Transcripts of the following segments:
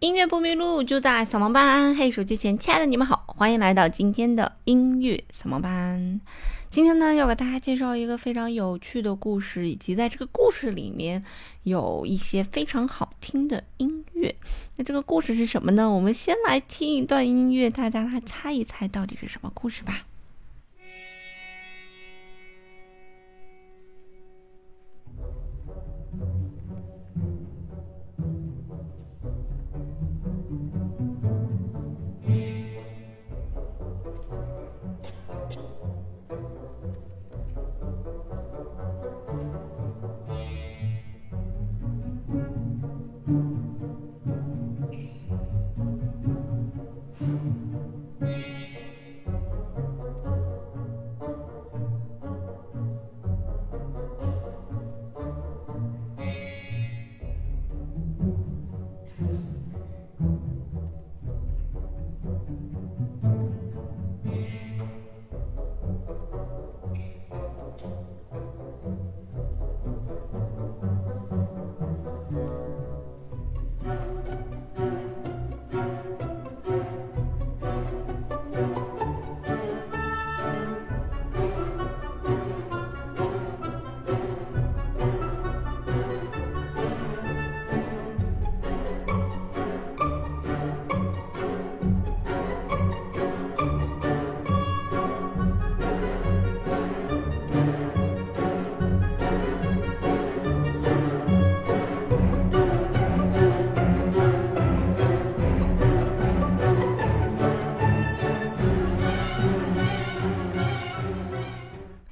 音乐不迷路，就在扫盲班。嘿，手机前亲爱的你们好，欢迎来到今天的音乐扫盲班。今天呢，要给大家介绍一个非常有趣的故事，以及在这个故事里面有一些非常好听的音乐。那这个故事是什么呢？我们先来听一段音乐，大家来猜一猜到底是什么故事吧。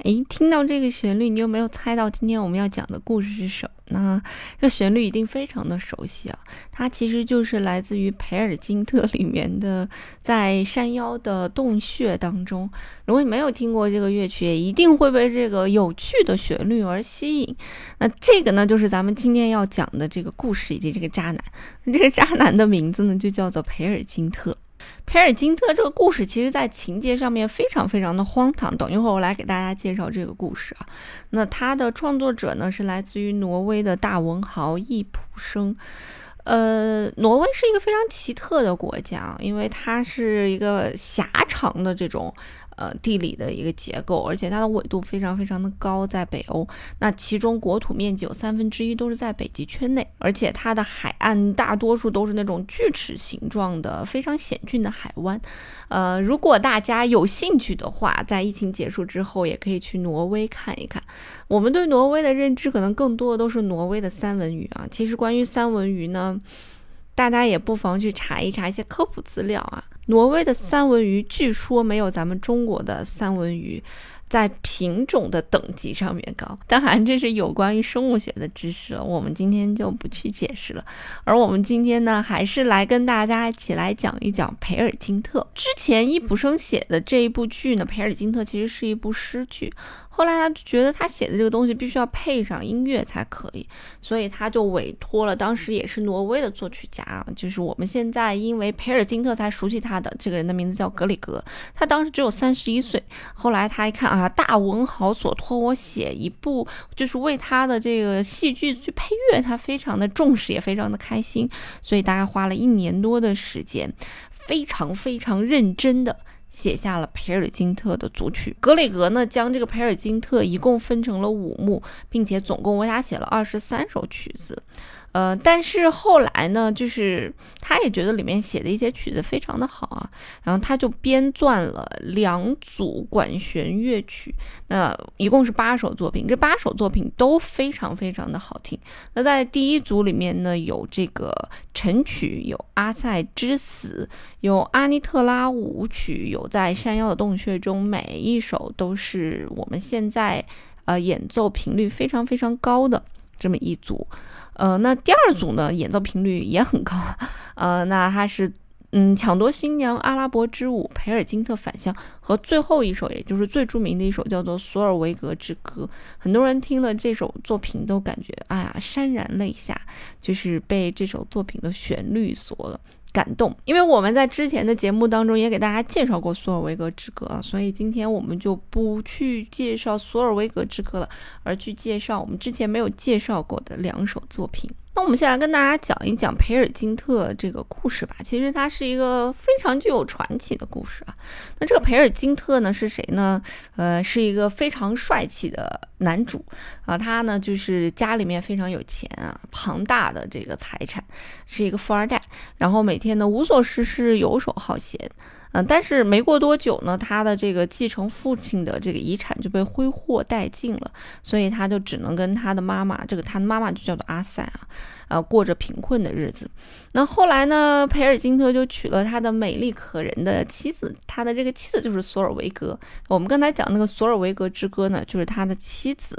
诶，听到这个旋律，你有没有猜到今天我们要讲的故事是什么呢？这旋律一定非常的熟悉啊！它其实就是来自于培尔金特里面的，在山腰的洞穴当中。如果你没有听过这个乐曲，也一定会被这个有趣的旋律而吸引。那这个呢，就是咱们今天要讲的这个故事以及这个渣男。这个渣男的名字呢，就叫做培尔金特。培尔金特这个故事，其实在情节上面非常非常的荒唐。等一会儿我来给大家介绍这个故事啊。那它的创作者呢是来自于挪威的大文豪易卜生。呃，挪威是一个非常奇特的国家，因为它是一个狭长的这种。呃，地理的一个结构，而且它的纬度非常非常的高，在北欧。那其中国土面积有三分之一都是在北极圈内，而且它的海岸大多数都是那种锯齿形状的非常险峻的海湾。呃，如果大家有兴趣的话，在疫情结束之后，也可以去挪威看一看。我们对挪威的认知可能更多的都是挪威的三文鱼啊。其实关于三文鱼呢，大家也不妨去查一查一些科普资料啊。挪威的三文鱼据说没有咱们中国的三文鱼在品种的等级上面高，当然这是有关于生物学的知识了，我们今天就不去解释了。而我们今天呢，还是来跟大家一起来讲一讲培尔金特。之前伊普生写的这一部剧呢，培尔金特其实是一部诗剧。后来他觉得他写的这个东西必须要配上音乐才可以，所以他就委托了当时也是挪威的作曲家啊，就是我们现在因为培尔金特才熟悉他的这个人的名字叫格里格。他当时只有三十一岁。后来他一看啊，啊大文豪所托我写一部，就是为他的这个戏剧去配乐，他非常的重视，也非常的开心，所以大概花了一年多的时间，非常非常认真的。写下了培尔金特的组曲。格里格呢，将这个培尔金特一共分成了五幕，并且总共为他写了二十三首曲子。呃，但是后来呢，就是他也觉得里面写的一些曲子非常的好啊，然后他就编撰了两组管弦乐曲，那一共是八首作品，这八首作品都非常非常的好听。那在第一组里面呢，有这个晨曲，有阿塞之死，有阿尼特拉舞曲，有在山腰的洞穴中，每一首都是我们现在呃演奏频率非常非常高的这么一组。呃，那第二组呢，演奏频率也很高，呃，那它是，嗯，抢夺新娘阿拉伯之舞，培尔金特返乡和最后一首，也就是最著名的一首，叫做索尔维格之歌。很多人听了这首作品都感觉，哎呀，潸然泪下，就是被这首作品的旋律所。感动，因为我们在之前的节目当中也给大家介绍过索尔维格之歌，所以今天我们就不去介绍索尔维格之歌了，而去介绍我们之前没有介绍过的两首作品。那我们先来跟大家讲一讲培尔金特这个故事吧。其实它是一个非常具有传奇的故事啊。那这个培尔金特呢是谁呢？呃，是一个非常帅气的男主啊。他呢就是家里面非常有钱啊，庞大的这个财产，是一个富二代。然后每天呢无所事事，游手好闲。嗯，但是没过多久呢，他的这个继承父亲的这个遗产就被挥霍殆尽了，所以他就只能跟他的妈妈，这个他的妈妈就叫做阿塞啊。呃，过着贫困的日子。那后来呢？培尔金特就娶了他的美丽可人的妻子，他的这个妻子就是索尔维格。我们刚才讲那个《索尔维格之歌》呢，就是他的妻子，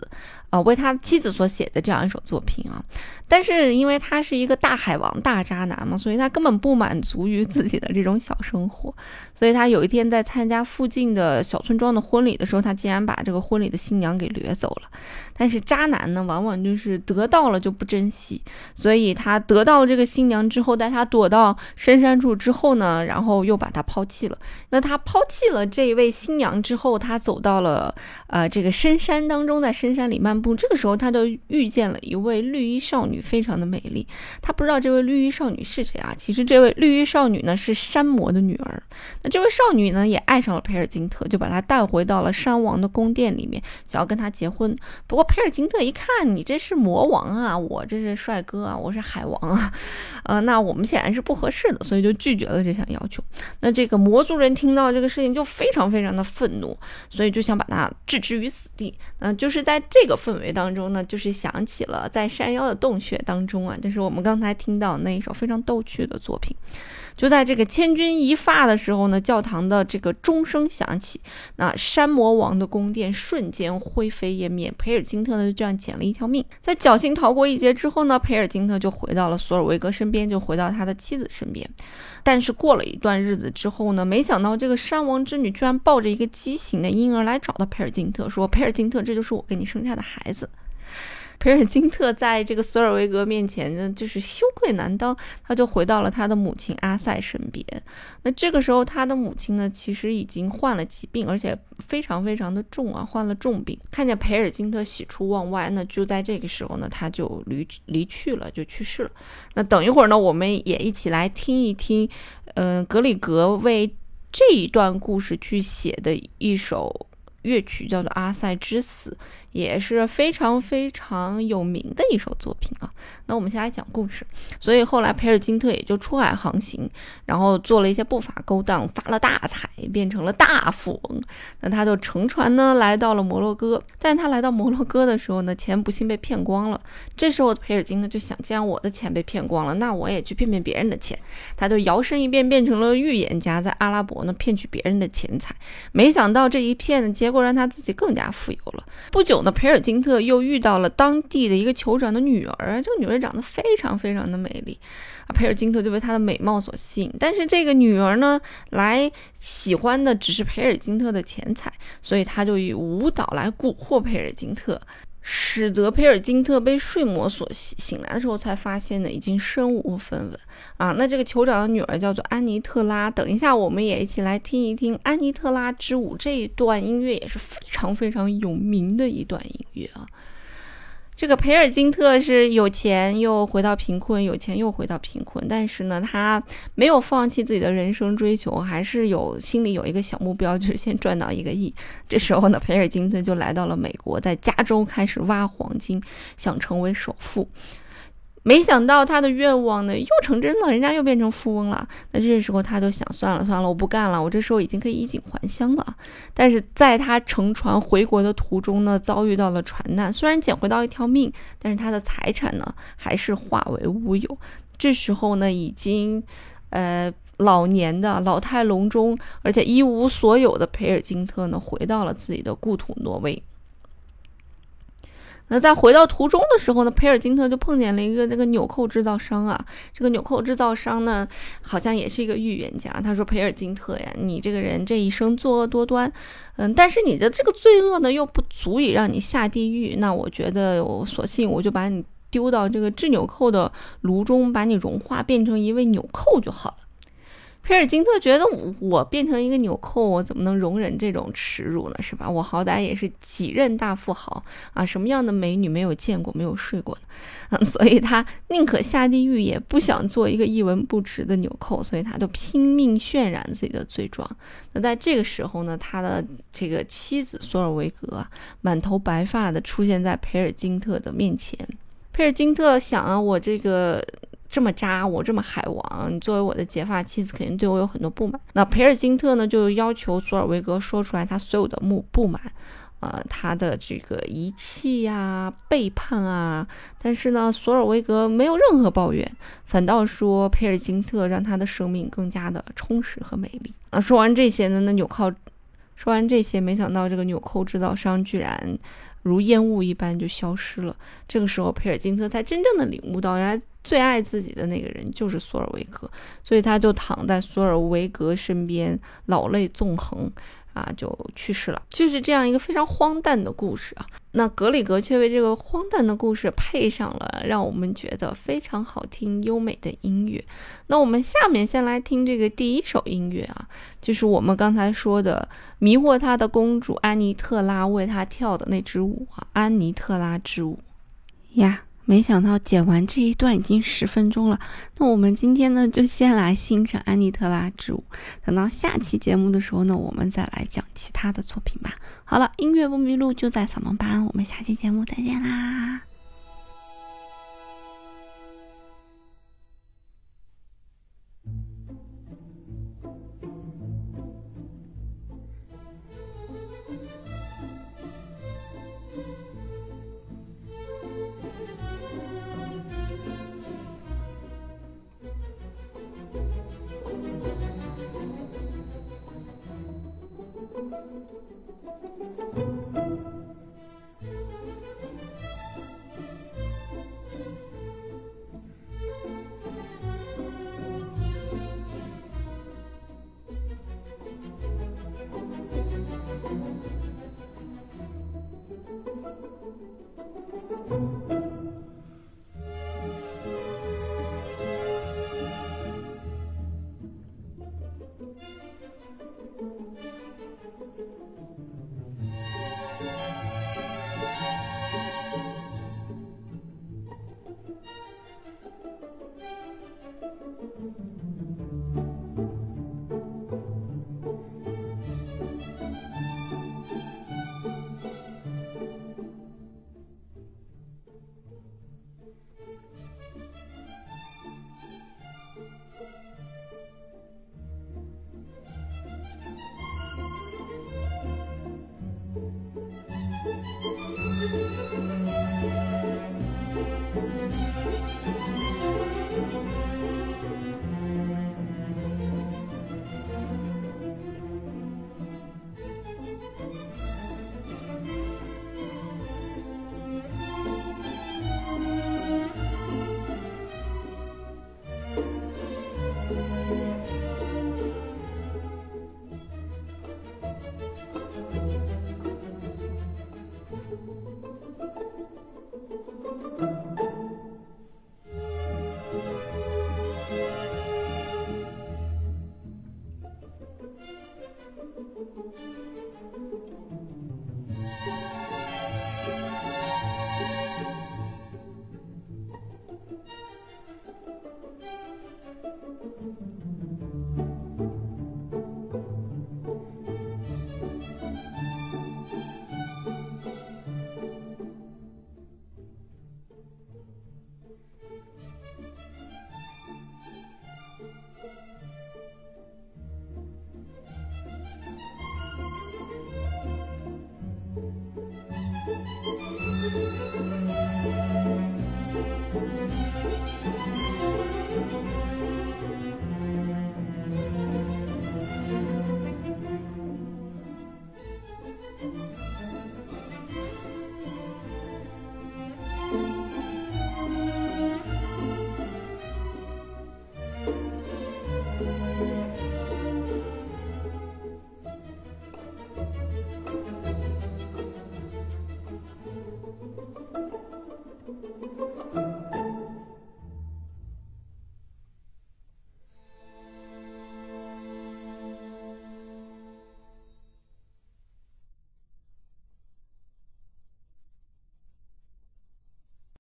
啊，为他妻子所写的这样一首作品啊。但是因为他是一个大海王、大渣男嘛，所以所以他根本不满足于自己的这种小生活。所以他有一天在参加附近的小村庄的婚礼的时候，他竟然把这个婚礼的新娘给掠走了。但是渣男呢，往往就是得到了就不珍惜。所以他得到了这个新娘之后，带她躲到深山处之后呢，然后又把她抛弃了。那他抛弃了这一位新娘之后，他走到了呃这个深山当中，在深山里漫步。这个时候，他就遇见了一位绿衣少女，非常的美丽。他不知道这位绿衣少女是谁啊？其实这位绿衣少女呢是山魔的女儿。那这位少女呢也爱上了培尔金特，就把他带回到了山王的宫殿里面，想要跟他结婚。不过培尔金特一看，你这是魔王啊，我这是帅哥。啊，我是海王啊，呃，那我们显然是不合适的，所以就拒绝了这项要求。那这个魔族人听到这个事情就非常非常的愤怒，所以就想把他置之于死地。那就是在这个氛围当中呢，就是想起了在山腰的洞穴当中啊，这是我们刚才听到那一首非常逗趣的作品。就在这个千钧一发的时候呢，教堂的这个钟声响起，那山魔王的宫殿瞬间灰飞烟灭。培尔金特呢就这样捡了一条命，在侥幸逃过一劫之后呢，培尔金特就回到了索尔维格身边，就回到他的妻子身边。但是过了一段日子之后呢，没想到这个山王之女居然抱着一个畸形的婴儿来找到培尔金特，说：“培尔金特，这就是我给你生下的孩子。” 培尔金特在这个索尔维格面前呢，就是羞愧难当，他就回到了他的母亲阿塞身边。那这个时候，他的母亲呢，其实已经患了疾病，而且非常非常的重啊，患了重病。看见培尔金特喜出望外，那就在这个时候呢，他就离离去了，就去世了。那等一会儿呢，我们也一起来听一听，嗯，格里格为这一段故事去写的一首。乐曲叫做《阿塞之死》，也是非常非常有名的一首作品啊。那我们先来讲故事。所以后来培尔金特也就出海航行，然后做了一些不法勾当，发了大财，变成了大富翁。那他就乘船呢来到了摩洛哥。但他来到摩洛哥的时候呢，钱不幸被骗光了。这时候培尔金呢就想，既然我的钱被骗光了，那我也去骗骗别人的钱。他就摇身一变，变成了预言家，在阿拉伯呢骗取别人的钱财。没想到这一骗呢，结果让他自己更加富有了。不久那，培尔金特又遇到了当地的一个酋长的女儿，这个女儿长得非常非常的美丽啊，培尔金特就被她的美貌所吸引。但是这个女儿呢，来喜欢的只是培尔金特的钱财，所以她就以舞蹈来蛊惑培尔金特。使得佩尔金特被睡魔所袭，醒来的时候才发现呢，已经身无分文啊。那这个酋长的女儿叫做安妮特拉，等一下我们也一起来听一听《安妮特拉之舞》这一段音乐，也是非常非常有名的一段音乐啊。这个培尔金特是有钱又回到贫困，有钱又回到贫困，但是呢，他没有放弃自己的人生追求，还是有心里有一个小目标，就是先赚到一个亿。这时候呢，培尔金特就来到了美国，在加州开始挖黄金，想成为首富。没想到他的愿望呢又成真了，人家又变成富翁了。那这时候他就想，算了算了，我不干了，我这时候已经可以衣锦还乡了。但是在他乘船回国的途中呢，遭遇到了船难，虽然捡回到一条命，但是他的财产呢还是化为乌有。这时候呢，已经呃老年的老态龙钟，而且一无所有的培尔金特呢，回到了自己的故土挪威。那在回到途中的时候呢，培尔金特就碰见了一个那个纽扣制造商啊。这个纽扣制造商呢，好像也是一个预言家。他说：“培尔金特呀，你这个人这一生作恶多端，嗯，但是你的这个罪恶呢，又不足以让你下地狱。那我觉得，我索性我就把你丢到这个制纽扣的炉中，把你融化，变成一位纽扣就好了。”培尔金特觉得我变成一个纽扣，我怎么能容忍这种耻辱呢？是吧？我好歹也是几任大富豪啊，什么样的美女没有见过、没有睡过呢？嗯，所以他宁可下地狱，也不想做一个一文不值的纽扣，所以他就拼命渲染自己的罪状。那在这个时候呢，他的这个妻子索尔维格，满头白发的出现在培尔金特的面前。培尔金特想啊，我这个。这么渣，我这么海王，你作为我的结发妻子，肯定对我有很多不满。那培尔金特呢，就要求索尔维格说出来他所有的不不满，呃，他的这个遗弃呀、背叛啊。但是呢，索尔维格没有任何抱怨，反倒说培尔金特让他的生命更加的充实和美丽。啊，说完这些呢，那纽扣，说完这些，没想到这个纽扣制造商居然如烟雾一般就消失了。这个时候，佩尔金特才真正的领悟到，原来。最爱自己的那个人就是索尔维格，所以他就躺在索尔维格身边，老泪纵横，啊，就去世了。就是这样一个非常荒诞的故事啊。那格里格却为这个荒诞的故事配上了让我们觉得非常好听、优美的音乐。那我们下面先来听这个第一首音乐啊，就是我们刚才说的迷惑他的公主安妮特拉为他跳的那支舞啊，安妮特拉之舞呀。没想到剪完这一段已经十分钟了，那我们今天呢就先来欣赏安妮特拉之舞，等到下期节目的时候呢，我们再来讲其他的作品吧。好了，音乐不迷路就在扫盲班，我们下期节目再见啦。Thank you.